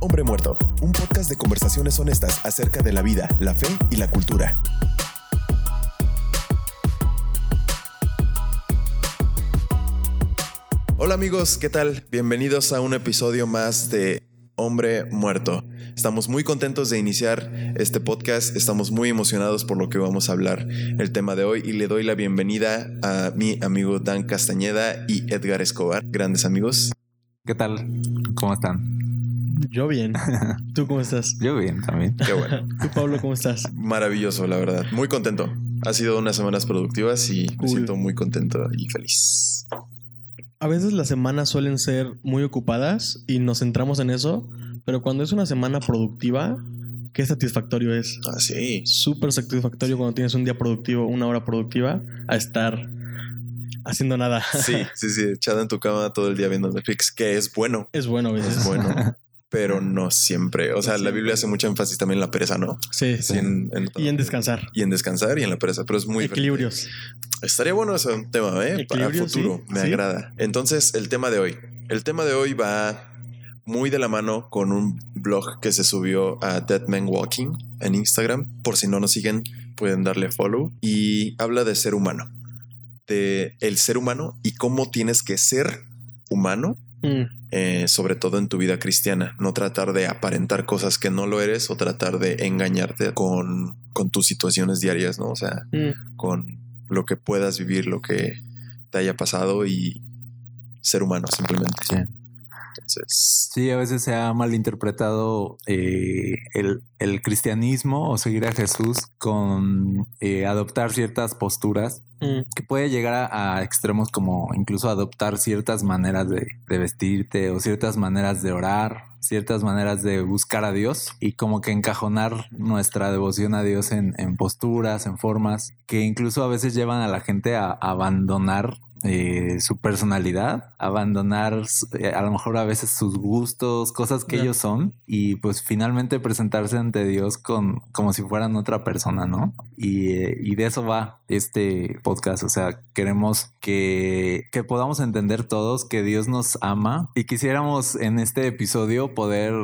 Hombre Muerto, un podcast de conversaciones honestas acerca de la vida, la fe y la cultura. Hola amigos, ¿qué tal? Bienvenidos a un episodio más de Hombre Muerto. Estamos muy contentos de iniciar este podcast, estamos muy emocionados por lo que vamos a hablar el tema de hoy y le doy la bienvenida a mi amigo Dan Castañeda y Edgar Escobar, grandes amigos. ¿Qué tal? ¿Cómo están? Yo bien. ¿Tú cómo estás? Yo bien también. Qué bueno. ¿Tú, Pablo, cómo estás? Maravilloso, la verdad. Muy contento. Ha sido unas semanas productivas y me siento muy contento y feliz. A veces las semanas suelen ser muy ocupadas y nos centramos en eso, pero cuando es una semana productiva, qué satisfactorio es. Ah, sí. Súper satisfactorio cuando tienes un día productivo, una hora productiva, a estar haciendo nada. Sí, sí, sí, echada en tu cama todo el día viendo Netflix, que es bueno, Es bueno es bueno, pero no siempre. O sea, la Biblia hace mucho énfasis también en la pereza, ¿no? Sí, Sí, sí. en- en- Y en descansar. y en descansar y en la pereza, pero es muy diferente. Equilibrios. Estaría bueno ese tema, ¿eh? Para Equilibrio, futuro, me agrada. Entonces, el tema de hoy. El tema de hoy va muy de la mano con un blog que se subió a Dead Man Walking en Instagram. Por si no nos siguen, pueden darle follow. Y habla de ser humano. De el ser humano y cómo tienes que ser humano Mm, eh, sobre todo en tu vida cristiana. No tratar de aparentar cosas que no lo eres o tratar de engañarte con, con tus situaciones diarias, ¿no? O sea, mm. con lo que puedas vivir, lo que te haya pasado y ser humano simplemente. Sí. Entonces, Sí, a veces se ha malinterpretado eh, el, el cristianismo o seguir a Jesús con eh, adoptar ciertas posturas Mm, que puede llegar a, extremos como incluso adoptar ciertas maneras de, vestirte o ciertas maneras de orar, ciertas maneras de buscar a Dios y como que encajonar nuestra devoción a Dios en posturas, en formas que incluso a veces llevan a la gente a, abandonar eh, su personalidad, abandonar eh, a lo mejor a veces sus gustos, cosas que ellos son y pues finalmente presentarse ante Dios con como si fueran otra persona, ¿no? Y, eh, y de eso va este podcast, o sea, queremos que, que podamos entender todos que Dios nos ama y quisiéramos en este episodio poder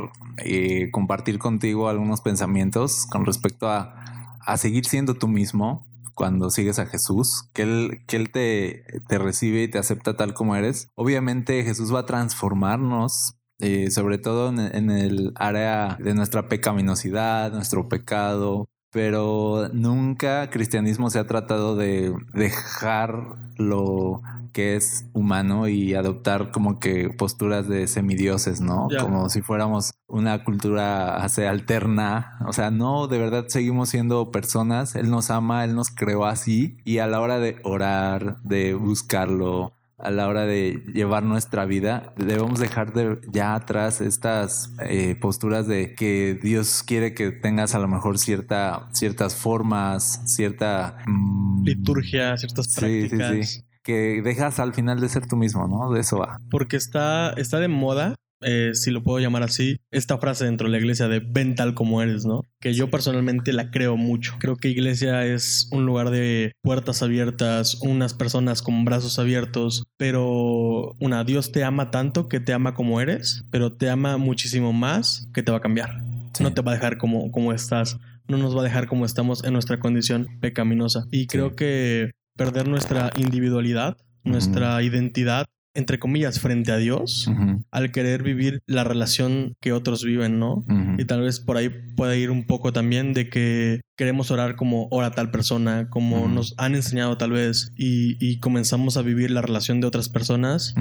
compartir contigo algunos pensamientos con respecto a, a seguir siendo tú mismo cuando sigues a Jesús, que Él, que él te, te recibe y te acepta tal como eres. Obviamente Jesús va a transformarnos, eh, sobre todo en, el área de nuestra pecaminosidad, nuestro pecado, pero nunca cristianismo se ha tratado de dejar lo que es humano y adoptar como que posturas de semidioses, ¿no? Como si fuéramos una cultura hace alterna. O sea, no, de verdad seguimos siendo personas. Él nos ama, él nos creó así. Y a la hora de orar, de buscarlo, a la hora de llevar nuestra vida, debemos dejar de ya atrás estas eh, posturas de que Dios quiere que tengas a lo mejor cierta, ciertas formas, cierta mm, Liturgia, ciertas Sí, sí, prácticas. sí. Que dejas al final de ser tú mismo, ¿no? De eso va. Porque está, está de moda, eh, si lo puedo llamar así, esta frase dentro de la iglesia de ven tal como eres, ¿no? Que yo personalmente la creo mucho. Creo que iglesia es un lugar de puertas abiertas, unas personas con brazos abiertos, pero una, Dios te ama tanto que te ama como eres, pero te ama muchísimo más que te va a cambiar. Sí. No te va a dejar como, como estás, no nos va a dejar como estamos en nuestra condición pecaminosa. Y creo que perder nuestra individualidad, nuestra identidad, entre comillas, frente a Dios, al querer vivir la relación que otros viven, ¿no? Y tal vez por ahí pueda ir un poco también de que queremos orar como ora tal persona, como nos han enseñado tal vez, y, y comenzamos a vivir la relación de otras personas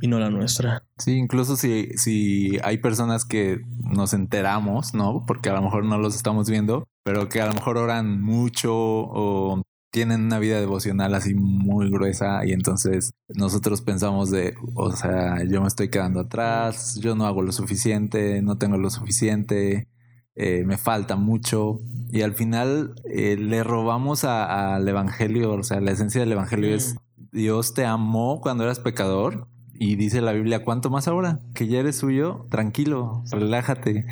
y no la nuestra. Sí, incluso si, si hay personas que nos enteramos, ¿no? Porque a lo mejor no los estamos viendo, pero que a lo mejor oran mucho o tienen una vida devocional así muy gruesa y entonces nosotros pensamos de, o sea, yo me estoy quedando atrás, yo no hago lo suficiente, no tengo lo suficiente, eh, me falta mucho y al final eh, le robamos al evangelio, o sea, la esencia del evangelio es Dios te amó cuando eras pecador y dice la Biblia, ¿cuánto más ahora? Que ya eres suyo, tranquilo, relájate.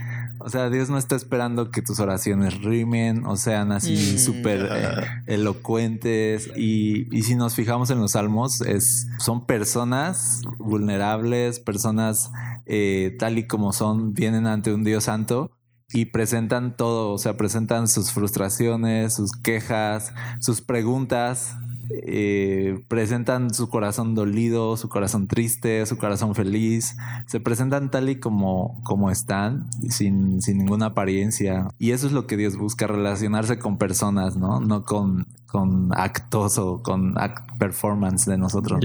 O sea, Dios no está esperando que tus oraciones rimen o sean así Mm. súper eh, elocuentes. Y, y si nos fijamos en los salmos, es, son personas vulnerables, personas eh, tal y como son, vienen ante un Dios santo y presentan todo, o sea, presentan sus frustraciones, sus quejas, sus preguntas, eh, presentan su corazón dolido, su corazón triste, su corazón feliz, se presentan tal y como, como están, sin, sin ninguna apariencia. Y eso es lo que Dios busca, relacionarse con personas, ¿no? No con, con actos o con act performance de nosotros.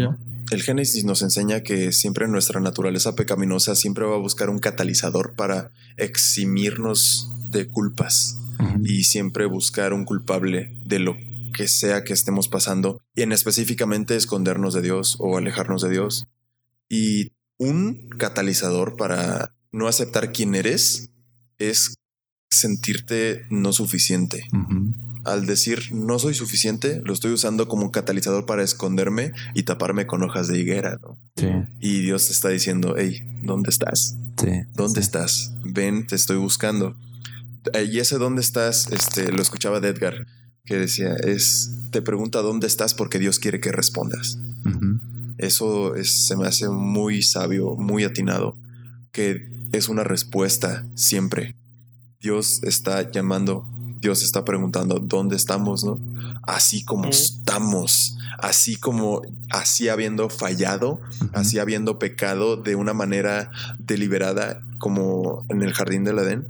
El Génesis nos enseña que siempre nuestra naturaleza pecaminosa siempre va a buscar un catalizador para eximirnos de culpas y siempre buscar un culpable de lo que sea que estemos pasando y en específicamente escondernos de Dios o alejarnos de Dios. Y un catalizador para no aceptar quién eres es sentirte no suficiente. Al decir no soy suficiente, lo estoy usando como un catalizador para esconderme y taparme con hojas de higuera. ¿no? Sí, Y Dios te está diciendo, hey, ¿dónde estás? sí. ¿Dónde sí. estás? Ven, te estoy buscando. Y ese dónde estás, este, lo escuchaba de Edgar, que decía, es, te pregunta dónde estás porque Dios quiere que respondas. Eso es- se me hace muy sabio, muy atinado, que es una respuesta siempre. Dios está llamando, Dios está preguntando dónde estamos, ¿no? Así como estamos, así como, así habiendo fallado, así habiendo pecado de una manera deliberada, como en el jardín del Edén.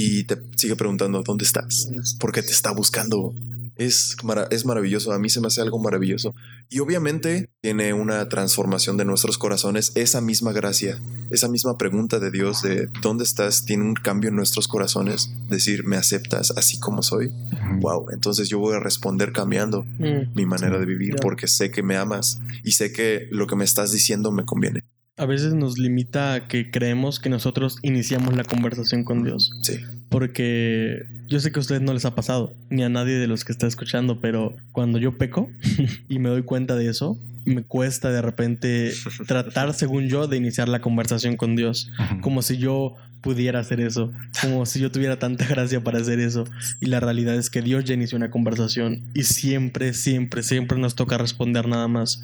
Y te sigue preguntando dónde estás, porque te está buscando. Es, es maravilloso, a mí se me hace algo maravilloso. Y obviamente tiene una transformación de nuestros corazones, esa misma gracia, esa misma pregunta de Dios de dónde estás, tiene un cambio en nuestros corazones, decir, ¿me aceptas así como soy? Wow, entonces yo voy a responder cambiando Mm. mi manera de vivir porque sé que me amas y sé que lo que me estás diciendo me conviene. A veces nos limita a que creemos que nosotros iniciamos la conversación con Dios. Sí. Porque yo sé que a ustedes no les ha pasado, ni a nadie de los que está escuchando, pero cuando yo peco y me doy cuenta de eso, me cuesta de repente tratar, según yo, de iniciar la conversación con Dios. Como si yo pudiera hacer eso, como si yo tuviera tanta gracia para hacer eso. Y la realidad es que Dios ya inició una conversación y siempre, siempre, siempre nos toca responder nada más.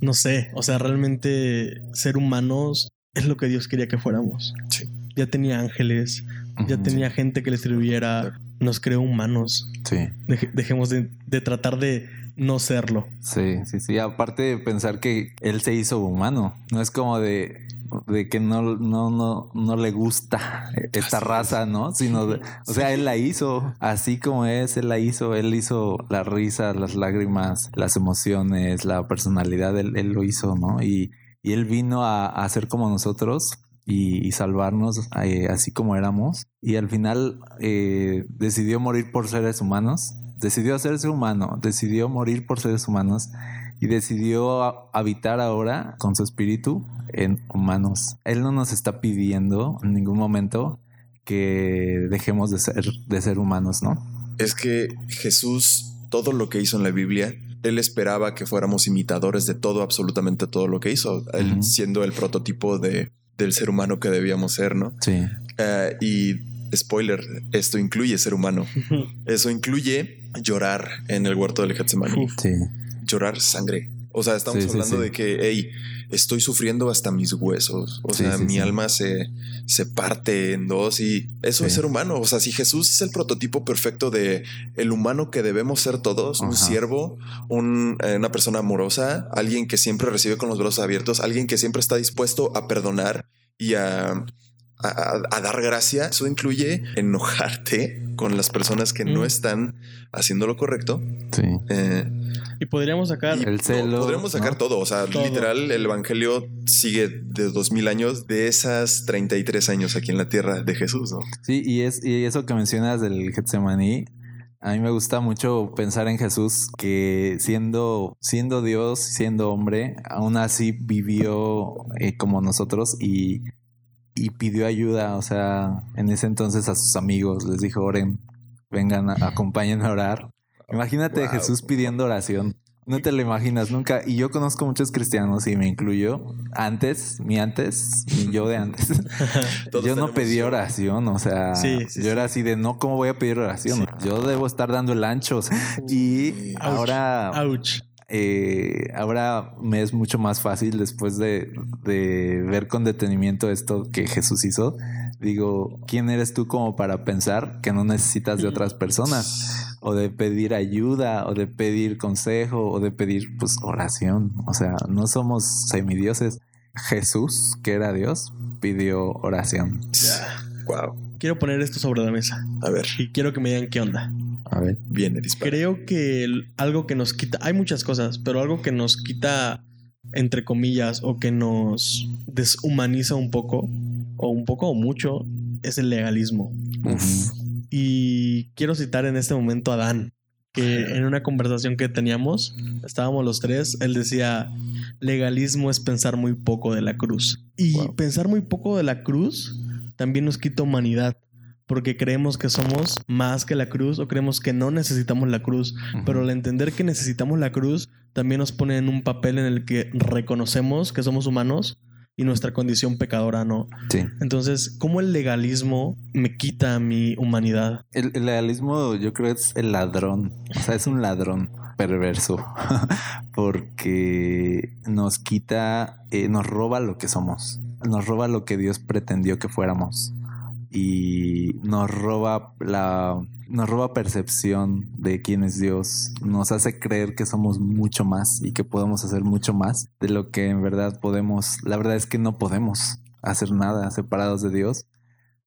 No sé, o sea, realmente ser humanos es lo que Dios quería que fuéramos. Sí. Ya tenía ángeles, ya tenía gente que le sirviera, nos creó humanos. Sí. Deje- dejemos de, de tratar de no serlo. Sí, sí, sí. Aparte de pensar que él se hizo humano, no es como de, de que no, no, no, no le gusta esta Así es. raza, ¿no? Sino, de- o sea, él la hizo así como es, él la hizo, él hizo la risa, las lágrimas, las emociones, la personalidad, él, él lo hizo, ¿no? Y, y él vino a, a ser como nosotros y, y salvarnos eh, así como éramos. Y al final eh, decidió morir por seres humanos. Decidió hacerse humano, decidió morir por seres humanos y decidió habitar ahora con su espíritu en humanos. Él no nos está pidiendo en ningún momento que dejemos de ser, de ser humanos, ¿no? Es que Jesús, todo lo que hizo en la Biblia, él esperaba que fuéramos imitadores de todo, absolutamente todo lo que hizo, él siendo el prototipo de, del ser humano que debíamos ser, ¿no? Sí. Eh, y spoiler, esto incluye ser humano. Eso incluye llorar en el huerto del Getsemaní, Uf. Sí. Llorar sangre. O sea, estamos Sí, hablando sí. de que, hey, estoy sufriendo hasta mis huesos. O sea, mi alma se, se parte en dos y eso es ser humano. O sea, si Jesús es el prototipo perfecto de el humano que debemos ser todos, un siervo, un, eh, una persona amorosa, alguien que siempre recibe con los brazos abiertos, alguien que siempre está dispuesto a perdonar y a, a- dar gracia. Eso incluye enojarte con las personas que no Mm. están haciendo lo correcto. Sí. Eh, Y podríamos sacar y El celo, podremos sacar ¿no? todo. O sea, Todo. literal, el evangelio sigue de dos mil años de esas 33 años aquí en la tierra de Jesús, ¿no? Sí, y, es, y eso que mencionas del Getsemaní, a mí me gusta mucho pensar en Jesús que siendo, siendo Dios, siendo hombre, aún así vivió eh, como nosotros y, y pidió ayuda. O sea, en ese entonces a sus amigos les dijo, oren, vengan, a- acompáñenme a orar. Imagínate a Wow. Jesús pidiendo oración. No te lo imaginas nunca. Y yo conozco muchos cristianos y me incluyo. Antes, mi antes, mi yo de antes. yo no pedí oración. O sea, yo era así de no, ¿cómo voy a pedir oración? Yo debo estar dando el ancho. y ahora. Eh, ahora me es mucho más fácil después de, de ver con detenimiento esto que Jesús hizo. Digo, ¿quién eres tú como para pensar que no necesitas de otras personas? o de pedir ayuda, o de pedir consejo, o de pedir pues oración. O sea, no somos semidioses. Jesús, que era Dios, pidió oración. Wow. Quiero poner esto sobre la mesa. A ver. Y quiero que me digan qué onda. A ver. Viene, Creo que algo que nos quita, hay muchas cosas, pero algo que nos quita, entre comillas, o que nos deshumaniza un poco, o un poco o mucho, es el legalismo. Uf. Y quiero citar en este momento a Dan, que en una conversación que teníamos, estábamos los tres, él decía, legalismo es pensar muy poco de la cruz. Y pensar muy poco de la cruz también nos quita humanidad porque creemos que somos más que la cruz o creemos que no necesitamos la cruz, pero al entender que necesitamos la cruz también nos pone en un papel en el que reconocemos que somos humanos y nuestra condición pecadora no. Sí. Entonces, ¿cómo el legalismo me quita mi humanidad? El, legalismo yo creo es el ladrón, o sea, es un ladrón perverso porque nos quita, eh, nos roba lo que somos, nos roba lo que Dios pretendió que fuéramos y nos roba la nos roba percepción de quién es Dios, nos hace creer que somos mucho más y que podemos hacer mucho más de lo que en verdad podemos. La verdad es que no podemos hacer nada separados de Dios.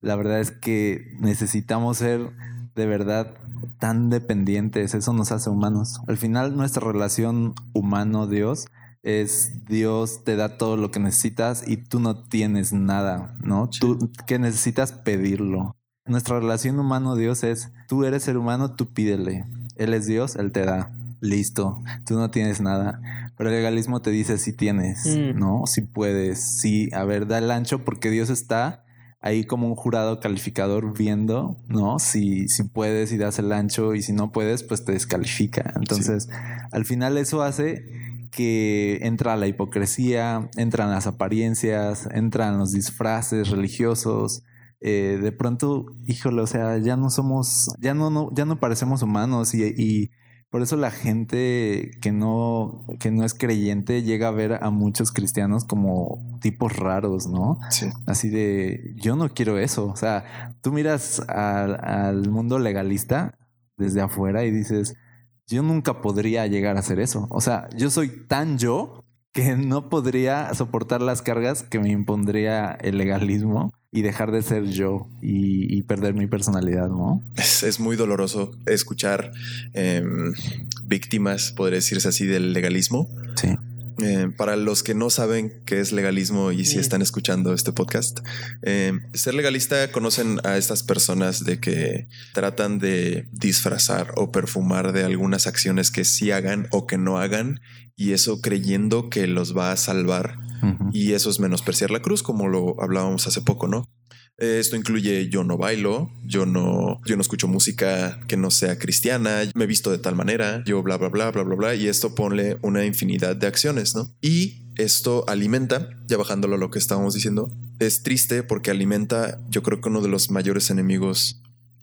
La verdad es que necesitamos ser de verdad tan dependientes, eso nos hace humanos. Al final nuestra relación humano-Dios es Dios te da todo lo que necesitas y tú no tienes nada, ¿no? Tú que necesitas pedirlo. Nuestra relación humano-Dios es, tú eres ser humano, tú pídele. Él es Dios, Él te da. Listo, tú no tienes nada. Pero el legalismo te dice si tienes, mm. ¿no? Si puedes, sí, a ver, da el ancho porque Dios está ahí como un jurado calificador viendo, ¿no? Si, si puedes y das el ancho y si no puedes, pues te descalifica. Entonces, al final eso hace que entra la hipocresía, entran las apariencias, entran los disfraces religiosos, eh, de pronto, híjole, o sea, ya no somos, ya no, no ya no parecemos humanos y, y, por eso la gente que no, que no es creyente llega a ver a muchos cristianos como tipos raros, ¿no? Sí. Así de, yo no quiero eso. O sea, tú miras al, al mundo legalista desde afuera y dices, yo nunca podría llegar a hacer eso. O sea, yo soy tan yo que no podría soportar las cargas que me impondría el legalismo y dejar de ser yo y, perder mi personalidad, ¿no? Es, muy doloroso escuchar em, víctimas, podría decirse así, del legalismo. Sí. Eh, para los que no saben qué es legalismo y si están escuchando este podcast, em, ser legalista conocen a estas personas de que tratan de disfrazar o perfumar de algunas acciones que sí hagan o que no hagan y eso creyendo que los va a salvar y eso es menospreciar la cruz, como lo hablábamos hace poco, ¿no? Esto incluye yo no bailo, yo no, yo no escucho música que no sea cristiana, me visto de tal manera, yo bla, bla, bla, bla, bla, bla, y esto pone una infinidad de acciones, ¿no? Y esto alimenta, ya bajándolo a lo que estábamos diciendo, es triste porque alimenta, yo creo que uno de los mayores enemigos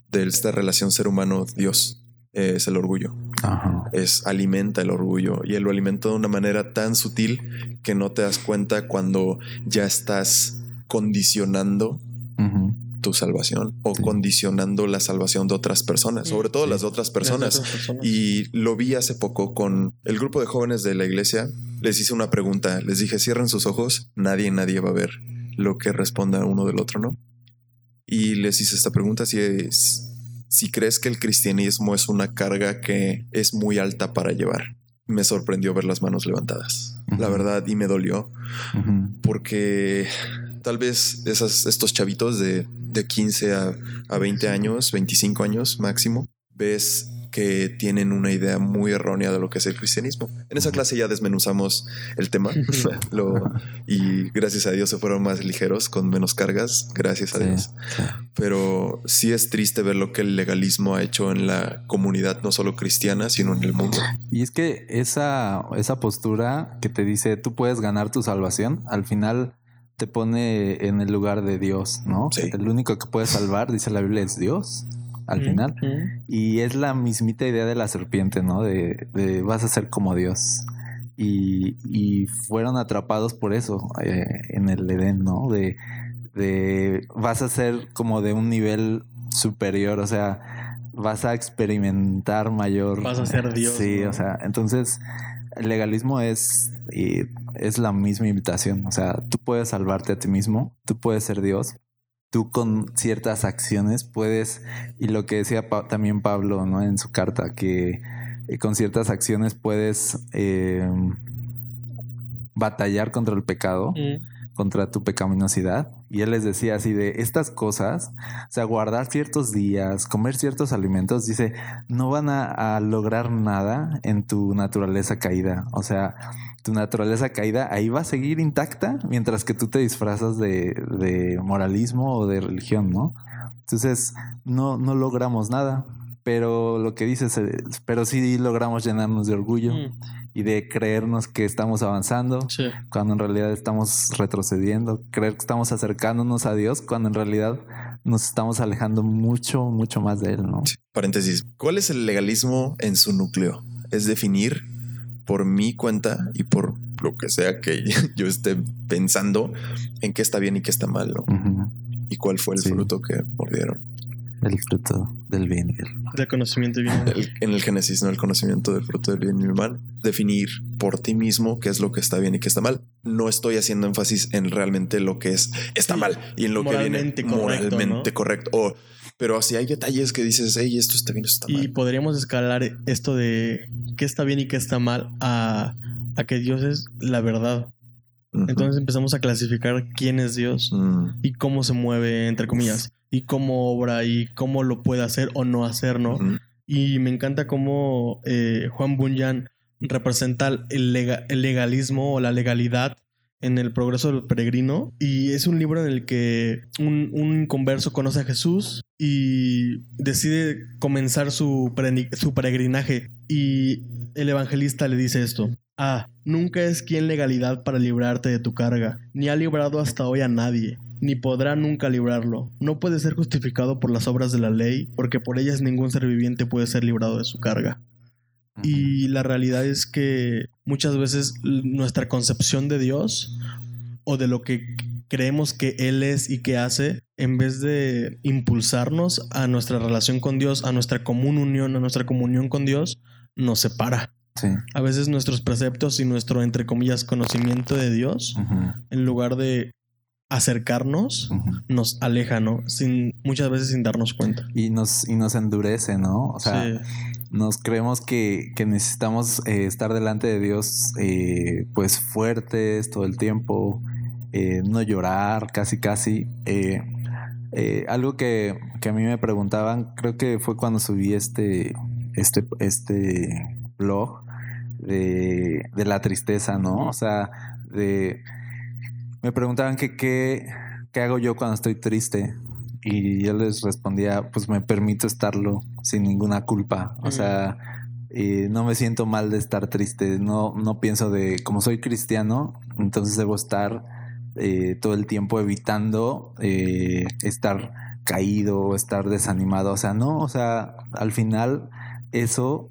de esta relación ser humano-Dios es el orgullo. Es alimenta el orgullo y él lo alimenta de una manera tan sutil que no te das cuenta cuando ya estás condicionando tu salvación o condicionando la salvación de otras personas, sobre todo las de otras personas. Y lo vi hace poco con el grupo de jóvenes de la iglesia. Les hice una pregunta, les dije, cierren sus ojos, nadie, nadie va a ver lo que responda uno del otro, ¿no? Y les hice esta pregunta, si es, si crees que el cristianismo es una carga que es muy alta para llevar. Me sorprendió ver las manos levantadas, la verdad, y me dolió, porque tal vez esas, estos chavitos de, de 15 a, a 20 años, 25 años máximo, ves que tienen una idea muy errónea de lo que es el cristianismo. En esa clase ya desmenuzamos el tema lo, y gracias a Dios se fueron más ligeros, con menos cargas, gracias a Sí, Dios. sí. Pero sí es triste ver lo que el legalismo ha hecho en la comunidad, no solo cristiana, sino en el mundo. Y es que esa, esa postura que te dice tú puedes ganar tu salvación, al final te pone en el lugar de Dios, ¿no? Sí. El único que puede salvar, dice la Biblia, es Dios, al Mm, final. mm. Y es la mismita idea de la serpiente, ¿no? De, de vas a ser como Dios. Y, y fueron atrapados por eso eh, en el Edén, ¿no? De, de vas a ser como de un nivel superior, o sea, vas a experimentar mayor. Vas a ser Dios, Sí, ¿no? o sea, entonces el legalismo es, y es la misma invitación. O sea, tú puedes salvarte a ti mismo, tú puedes ser Dios, tú con ciertas acciones puedes, y lo que decía también Pablo ¿no? en su carta, que eh, con ciertas acciones puedes eh, batallar contra el pecado, Mm. Contra tu pecaminosidad. Y él les decía así de estas cosas, o sea, guardar ciertos días, comer ciertos alimentos, dice, no van a, lograr nada en tu naturaleza caída. O sea, tu naturaleza caída ahí va a seguir intacta mientras que tú te disfrazas de, de moralismo o de religión, ¿no? Entonces, no, no logramos nada. Pero lo que dices, eh, pero sí logramos llenarnos de orgullo Mm. Y de creernos que estamos avanzando Sí. cuando en realidad estamos retrocediendo, creer que estamos acercándonos a Dios cuando en realidad nos estamos alejando mucho, mucho más de Él, ¿no? Paréntesis. ¿Cuál es el legalismo en su núcleo? Es definir por mi cuenta y por lo que sea que yo esté pensando en qué está bien y qué está mal. Y cuál fue el Sí. fruto que mordieron. El fruto del bien y del mal. De conocimiento y bien. El- en el Génesis, ¿no? El conocimiento del fruto del bien y el mal. Definir por ti mismo qué es lo que está bien y qué está mal. No estoy haciendo énfasis en realmente lo que es está Sí. mal y en lo que Moralmente viene correcto, moralmente ¿no? correcto. O, pero si hay detalles que dices, hey, esto está bien, esto está Y mal. podríamos escalar esto de qué está bien y qué está mal a, a que Dios es la verdad. Entonces empezamos a clasificar quién es Dios Mm, y cómo se mueve, entre comillas, y cómo obra y cómo lo puede hacer o no hacer, ¿no? Y me encanta cómo eh, Juan Bunyan representa el, lega- el legalismo o la legalidad en el progreso del peregrino. Y es un libro en el que un, un converso conoce a Jesús y decide comenzar su, su peregrinaje. Y el evangelista le dice esto. Ah, nunca es quien legalidad para librarte de tu carga, ni ha librado hasta hoy a nadie, ni podrá nunca librarlo. No puede ser justificado por las obras de la ley, porque por ellas ningún ser viviente puede ser librado de su carga. Y la realidad es que muchas veces nuestra concepción de Dios o de lo que creemos que Él es y que hace, en vez de impulsarnos a nuestra relación con Dios, a nuestra común unión, a nuestra comunión con Dios, nos separa. Sí. A veces nuestros preceptos y nuestro, entre comillas, conocimiento de Dios, en lugar de acercarnos, nos aleja, ¿no? Sin, muchas veces sin darnos cuenta. Y nos, y nos endurece, ¿no? O sea, Sí. nos creemos que, que necesitamos eh, estar delante de Dios eh, pues fuertes todo el tiempo, eh, no llorar casi casi. Eh, algo que, que a mí me preguntaban, creo que fue cuando subí este, este, este blog de, de la tristeza, ¿no? O sea, de... Me preguntaban que qué, qué hago yo cuando estoy triste. Y yo les respondía, pues me permito estarlo sin ninguna culpa. O sea, eh, no me siento mal de estar triste. No, no pienso de, como soy cristiano, entonces debo estar eh, todo el tiempo evitando eh, estar caído, estar desanimado. O sea, no, o sea, al final eso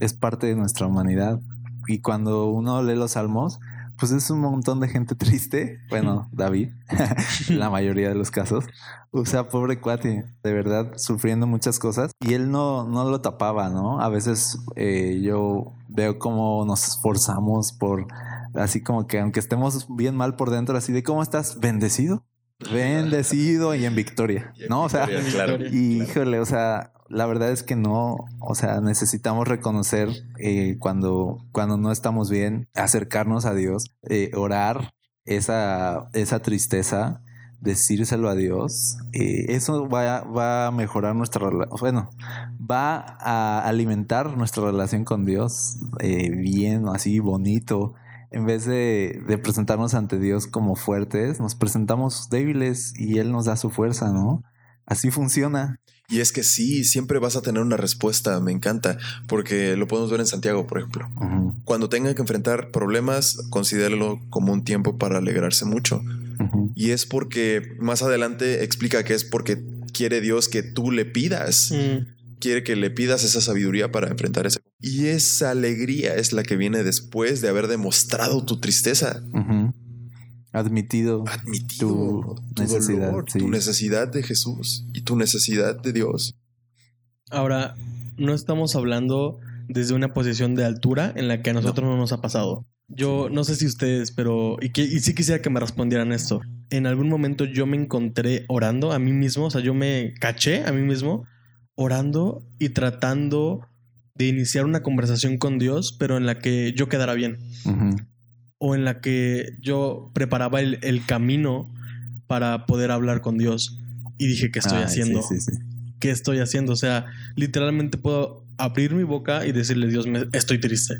es parte de nuestra humanidad. Y cuando uno lee los salmos, pues es un montón de gente triste. Bueno, David, la mayoría de los casos. O sea, pobre cuate, de verdad, sufriendo muchas cosas. Y él no, no lo tapaba, ¿no? A veces eh, yo veo cómo nos esforzamos por, así como que aunque estemos bien mal por dentro, así de cómo estás bendecido. Bendecido y en victoria, Y en ¿no? O sea, victoria, claro. y híjole, o sea, la verdad es que no, o sea, necesitamos reconocer eh, cuando, cuando no estamos bien, acercarnos a Dios, eh, orar esa, esa tristeza, decírselo a Dios, eh, eso va, va, a mejorar nuestra relación, bueno, va a alimentar nuestra relación con Dios eh, bien, así bonito. En vez de, de, presentarnos ante Dios como fuertes, nos presentamos débiles y Él nos da su fuerza, ¿no? Así funciona. Y es que sí, siempre vas a tener una respuesta, me encanta, porque lo podemos ver en Santiago, por ejemplo. Uh -huh. Cuando tenga que enfrentar problemas, considéralo como un tiempo para alegrarse mucho. Uh -huh. Y es porque más adelante explica que es porque quiere Dios que tú le pidas. Mm. Quiere que le pidas esa sabiduría para enfrentar ese. Y esa alegría es la que viene después de haber demostrado tu tristeza. Uh -huh. Admitido, Admitido tu, tu necesidad, dolor, sí. tu necesidad de Jesús y tu necesidad de Dios. Ahora, no estamos hablando desde una posición de altura en la que a nosotros no, no nos ha pasado. Yo no sé si ustedes, pero y, que, y sí quisiera que me respondieran esto. En algún momento yo me encontré orando a mí mismo, o sea, yo me caché a mí mismo orando y tratando de iniciar una conversación con Dios, pero en la que yo quedara bien. Uh -huh. O en la que yo preparaba el, el, camino para poder hablar con Dios. Y dije, ¿qué estoy haciendo? Sí, sí, sí. ¿Qué estoy haciendo? O sea, literalmente puedo abrir mi boca y decirle, Dios, me, estoy triste.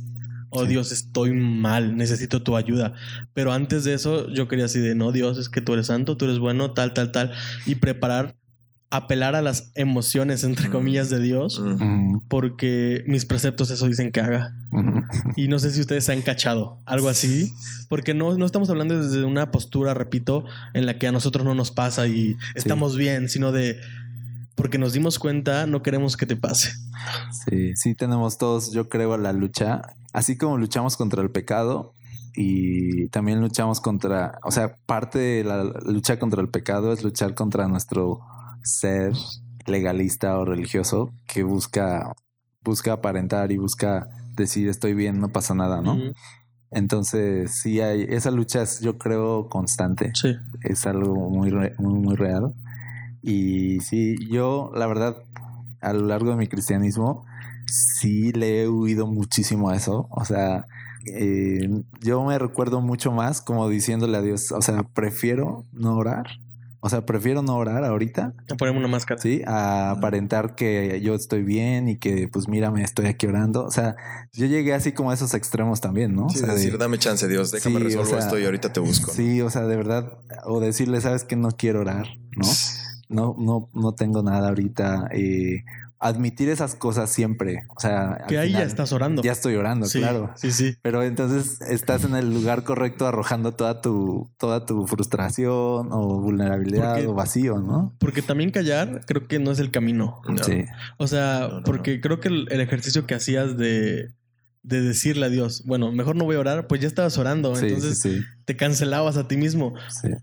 O. Dios, estoy mal, necesito tu ayuda. Pero antes de eso, yo quería así de, no, Dios, es que tú eres santo, tú eres bueno, tal, tal, tal. Y preparar apelar a las emociones, entre comillas, de Dios, uh -huh. porque mis preceptos eso dicen que haga. Uh -huh. Y no sé si ustedes se han cachado algo así, porque no, no estamos hablando desde una postura, repito, en la que a nosotros no nos pasa y estamos sí. bien, sino de porque nos dimos cuenta, no queremos que te pase. Sí, sí tenemos todos, yo creo, la lucha, así como luchamos contra el pecado, y también luchamos contra, o sea, parte de la lucha contra el pecado es luchar contra nuestro ser legalista o religioso que busca busca aparentar y busca decir estoy bien, no pasa nada, ¿no? Uh -huh. Entonces, sí hay esa lucha es yo creo constante. Sí. Es algo muy muy muy real. Y sí, yo la verdad a lo largo de mi cristianismo sí le he huido muchísimo a eso, o sea, eh, yo me recuerdo mucho más como diciéndole a Dios, o sea, prefiero no orar o sea, prefiero no orar ahorita. A ponerme una máscara. Sí, a aparentar que yo estoy bien y que, pues, mírame, estoy aquí orando. O sea, yo llegué así como a esos extremos también, ¿no? Sí, o sea, decir, de, dame chance, Dios, déjame sí, resolver o sea, esto y ahorita te busco. Sí, o sea, de verdad, o decirle, sabes que no quiero orar, ¿no? No, no, no tengo nada ahorita. Eh, admitir esas cosas siempre. O sea, que ahí final, ya estás orando. Ya estoy orando, sí, claro. Sí, sí. Pero entonces estás en el lugar correcto arrojando toda tu, toda tu frustración o vulnerabilidad porque, o vacío, ¿no? Porque también callar creo que no es el camino. No. Sí. O sea, no, no, porque creo que el, el, ejercicio que hacías de, de decirle a Dios, bueno, mejor no voy a orar, pues ya estabas orando. Sí, entonces sí, te cancelabas a ti mismo.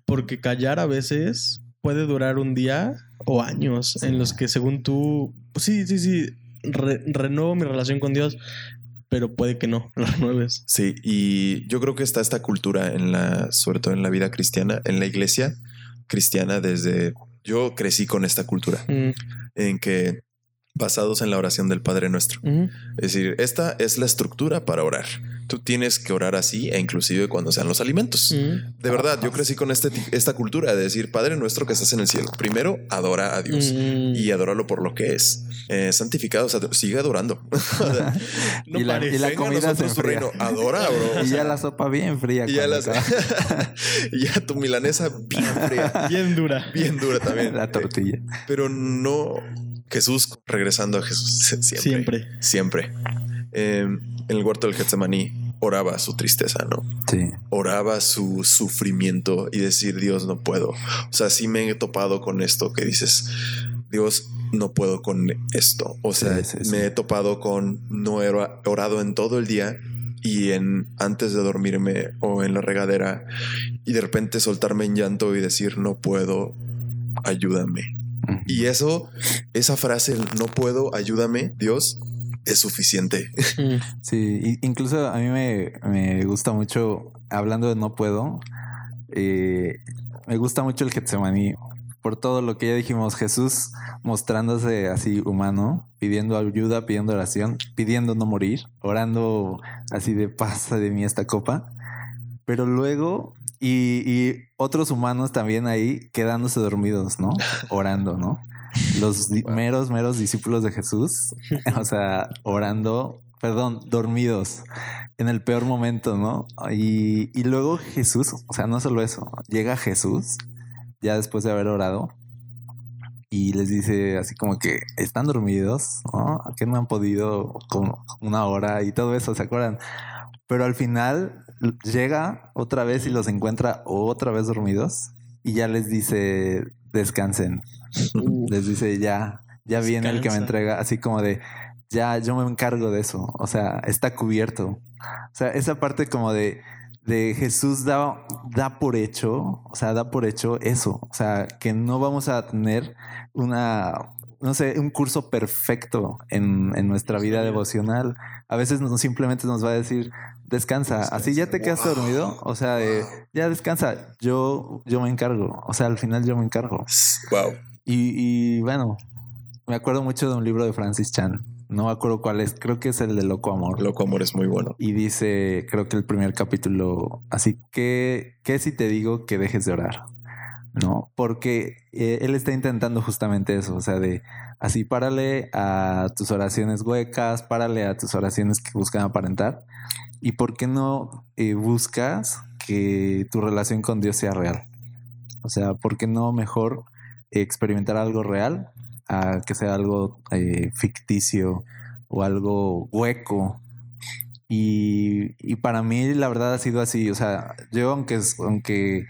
Porque callar a veces puede durar un día o años en los que según tú, pues sí, sí, sí, re renuevo mi relación con Dios, pero puede que no la renueves. Sí, y yo creo que está esta cultura en la, sobre todo en la vida cristiana, en la iglesia cristiana desde, yo crecí con esta cultura, mm. en que basados en la oración del Padre Nuestro. Es decir, esta es la estructura para orar. Tú tienes que orar así e inclusive cuando sean los alimentos. De verdad, yo crecí con este, esta cultura de decir, Padre nuestro que estás en el cielo, primero adora a Dios mm. y adóralo por lo que es. Eh, santificado, o sea, sigue adorando. no y, la, y, la, comida se enfría. reino. Adora, bro. y ya la sopa bien fría. Y ya, la, y ya tu milanesa bien fría. bien dura. Bien dura también. La tortilla. Eh, pero no Jesús, regresando a Jesús siempre. Siempre. Siempre. Eh, en el huerto del Getsemaní oraba su tristeza, ¿no? Sí. Oraba su sufrimiento y decir, Dios, no puedo. O sea, sí me he topado con esto que dices, Dios, no puedo con esto. O sea, sí, sí, me he topado con no he orado en todo el día y en antes de dormirme o en la regadera y de repente soltarme en llanto y decir, no puedo, ayúdame. Y eso, esa frase, no puedo, ayúdame, Dios, es suficiente. Sí, incluso a mí me, me gusta mucho, hablando de no puedo, eh, me gusta mucho el Getsemaní. Por todo lo que ya dijimos, Jesús mostrándose así humano, pidiendo ayuda, pidiendo oración, pidiendo no morir, orando así de pasa de mí esta copa. Pero luego Y, y otros humanos también ahí quedándose dormidos, ¿no? Orando, ¿no? Los meros, meros discípulos de Jesús, o sea, orando, perdón, dormidos en el peor momento, ¿no? Y, y luego Jesús, o sea, no solo eso, llega Jesús, ya después de haber orado, y les dice así como que están dormidos, ¿no? ¿A qué no han podido como una hora y todo eso, ¿se acuerdan? Pero al final llega otra vez y los encuentra otra vez dormidos y ya les dice descansen. Uh, Les dice ya, ya viene el que me entrega, así como de ya yo me encargo de eso. O sea, está cubierto. O sea, esa parte como de, de Jesús da, da por hecho, o sea, da por hecho eso. O sea, que no vamos a tener una, no sé, un curso perfecto en, en nuestra vida devocional. A veces no, simplemente nos va a decir, descansa, así ya te quedaste Wow. dormido. O sea, de, ya descansa, yo, yo me encargo. O sea, al final yo me encargo. Wow. Y, y bueno, me acuerdo mucho de un libro de Francis Chan. No me acuerdo cuál es, creo que es el de Loco Amor. Loco amor es muy bueno. Y dice, creo que el primer capítulo, así que, ¿qué si te digo que dejes de orar? ¿No? Porque eh, él está intentando justamente eso, o sea, de así párale a tus oraciones huecas, párale a tus oraciones que buscan aparentar. ¿Y por qué no eh, buscas que tu relación con Dios sea real? O sea, ¿por qué no mejor experimentar algo real a que sea algo eh, ficticio o algo hueco? Y, y para mí la verdad ha sido así, o sea, yo aunque, aunque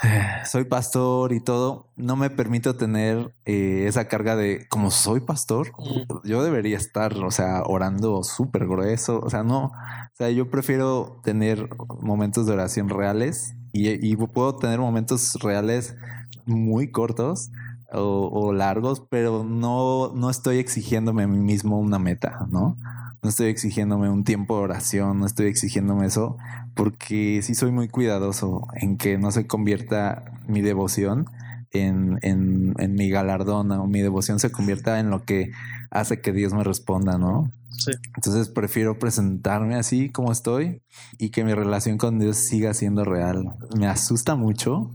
soy pastor y todo, no me permito tener eh, esa carga de, como soy pastor, Mm. yo debería estar, o sea, orando súper grueso, o sea, no, o sea, yo prefiero tener momentos de oración reales y, y puedo tener momentos reales muy cortos o, o largos, pero no, no estoy exigiéndome a mí mismo una meta, ¿no? No estoy exigiéndome un tiempo de oración, no estoy exigiéndome eso, porque sí soy muy cuidadoso en que no se convierta mi devoción en, en, en mi galardón o mi devoción se convierta en lo que hace que Dios me responda, ¿no? sí. Entonces prefiero presentarme así como estoy y que mi relación con Dios siga siendo real. Me asusta mucho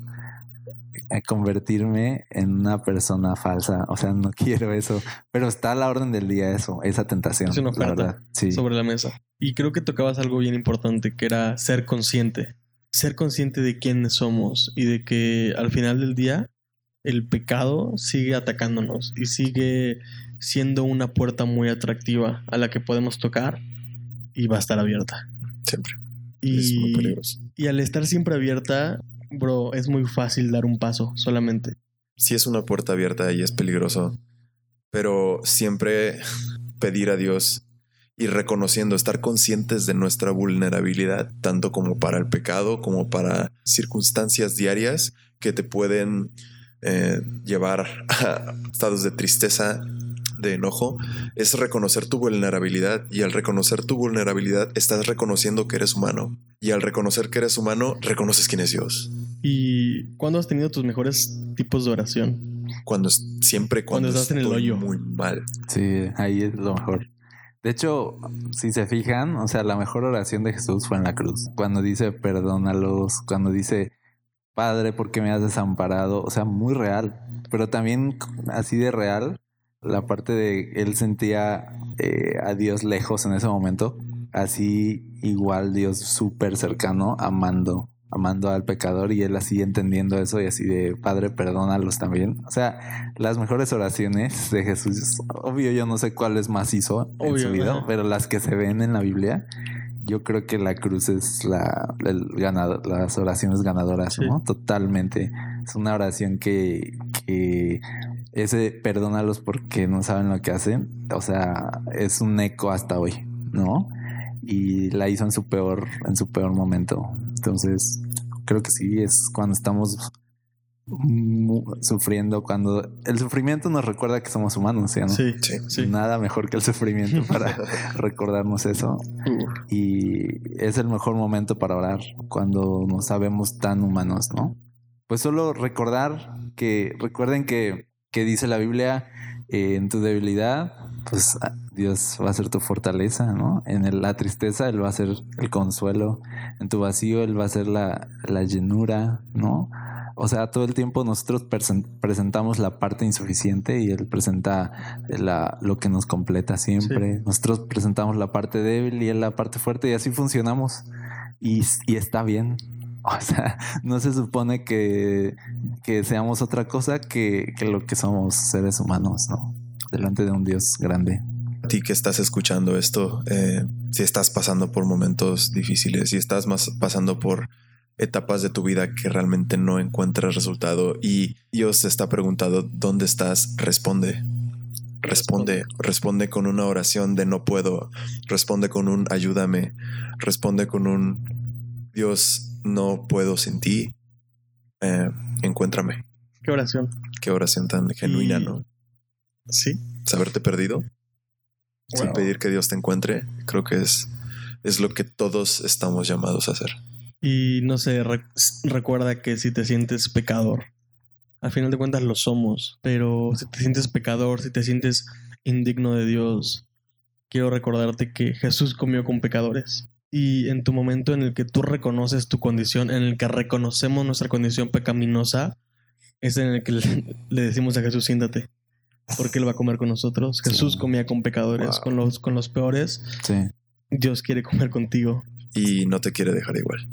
convertirme en una persona falsa. O sea, no quiero eso, pero está a la orden del día eso, esa tentación. Es una la oferta verdad. Sí. sobre la mesa. Y creo que tocabas algo bien importante, que era ser consciente. Ser consciente de quiénes somos y de que al final del día el pecado sigue atacándonos y sigue siendo una puerta muy atractiva a la que podemos tocar y va a estar abierta. Siempre. Es muy Y, peligroso. y al estar siempre abierta, bro, es muy fácil dar un paso solamente. Sí es una puerta abierta y es peligroso, pero siempre pedir a Dios y reconociendo, estar conscientes de nuestra vulnerabilidad, tanto como para el pecado, como para circunstancias diarias que te pueden eh, llevar a estados de tristeza, de enojo, es reconocer tu vulnerabilidad y al reconocer tu vulnerabilidad estás reconociendo que eres humano y al reconocer que eres humano reconoces quién es Dios. ¿Y cuándo has tenido tus mejores tipos de oración? Cuando es- siempre cuando, Cuando estás en el hoyo. muy mal. Sí, ahí es lo mejor. De hecho, si se fijan, o sea, la mejor oración de Jesús fue en la cruz. Cuando dice perdónalos, cuando dice Padre, ¿por qué me has desamparado? O sea, muy real. Pero también así de real, la parte de él sentía eh, a Dios lejos en ese momento. Así igual Dios súper cercano, amando, amando al pecador y él así entendiendo eso y así de Padre, perdónalos también. O sea, las mejores oraciones de Jesús, obvio yo no sé cuáles más hizo en su vida, pero las que se ven en la Biblia, yo creo que la cruz es la, el ganado, las oraciones ganadoras, Sí. ¿no? Totalmente. Es una oración que, que ese perdónalos porque no saben lo que hacen. O sea, es un eco hasta hoy, ¿no? Y la hizo en su peor, en su peor momento. Entonces, creo que sí, es cuando estamos sufriendo, cuando el sufrimiento nos recuerda que somos humanos, ¿sí no? Sí, Sí. sí. Nada mejor que el sufrimiento para recordarnos eso. Y es el mejor momento para orar cuando nos sabemos tan humanos, ¿no? Pues solo recordar que, recuerden que, que dice la Biblia, eh, en tu debilidad pues ah, Dios va a ser tu fortaleza, ¿no? En la tristeza Él va a ser el consuelo, en tu vacío Él va a ser la, la llenura, ¿no? O sea, todo el tiempo nosotros presentamos la parte insuficiente y él presenta la, lo que nos completa siempre. Nosotros presentamos la parte débil y él la parte fuerte y así funcionamos. Y, y está bien. O sea, no se supone que, que seamos otra cosa que, que, lo que somos seres humanos, ¿no? Delante de un Dios grande. A ti que estás escuchando esto, eh, si estás pasando por momentos difíciles, si estás más pasando por etapas de tu vida que realmente no encuentras resultado y Dios te está preguntando dónde estás, responde. Responde, responde con una oración de no puedo, responde con un ayúdame, responde con un Dios, no puedo sin ti, eh, encuéntrame. Qué oración. Qué oración tan genuina, ¿no? Sí. Saberte perdido, sin pedir que Dios te encuentre, creo que es, es lo que todos estamos llamados a hacer. Y no sé, recuerda que si te sientes pecador, al final de cuentas lo somos, pero si te sientes pecador, si te sientes indigno de Dios, quiero recordarte que Jesús comió con pecadores. Y en tu momento en el que tú reconoces tu condición, en el que reconocemos nuestra condición pecaminosa, es en el que le, decimos a Jesús, siéntate, porque Él va a comer con nosotros. Jesús comía con pecadores, con, los, con los peores. Dios quiere comer contigo. Y no te quiere dejar igual.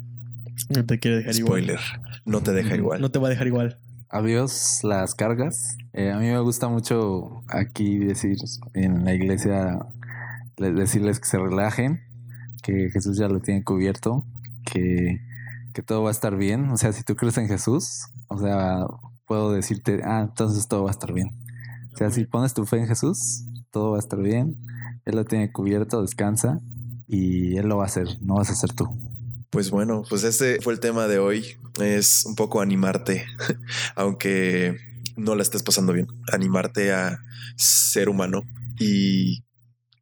No te quiere dejar Spoiler. No te deja igual. No te va a dejar igual. Adiós las cargas. Eh, a mí me gusta mucho aquí decir en la iglesia, decirles que se relajen, que Jesús ya lo tiene cubierto, que, que todo va a estar bien. O sea, si tú crees en Jesús, o sea, puedo decirte, ah, entonces todo va a estar bien. O sea, si pones tu fe en Jesús, todo va a estar bien. Él lo tiene cubierto, descansa y Él lo va a hacer, no vas a ser tú. Pues bueno, pues este fue el tema de hoy. Es un poco animarte, aunque no la estés pasando bien. Animarte a ser humano y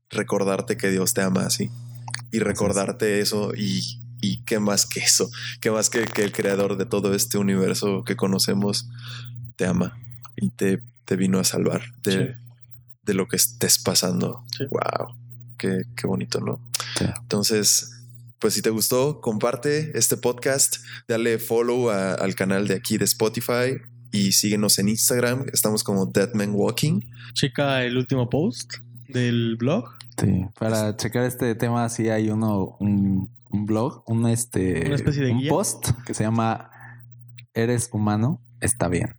recordarte que Dios te ama así. Y recordarte eso y, y qué más que eso, qué más que, que, el creador de todo este universo que conocemos te ama y te, te vino a salvar de, de, lo que estés pasando. Wow, qué, qué bonito, ¿no? Entonces, pues si te gustó, comparte este podcast, dale follow al canal de aquí de Spotify y síguenos en Instagram. Estamos como Deadman Walking. Checa el último post del blog. Sí, para checar este tema sí hay uno, un, blog, un este, una especie de un post que se llama Eres humano, está bien.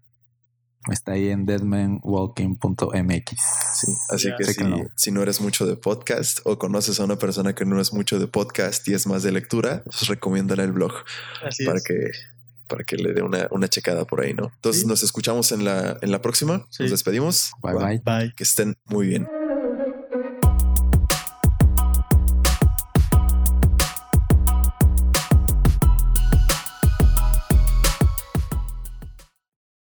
Está ahí en deadmanwalking.mx. Sí, así que si, no eres mucho de podcast o conoces a una persona que no es mucho de podcast y es más de lectura, pues recomiéndale el blog para que para que le dé una, una, checada por ahí, ¿no? Entonces nos escuchamos en la, en la próxima. Nos despedimos. bye. bye. Que estén muy bien.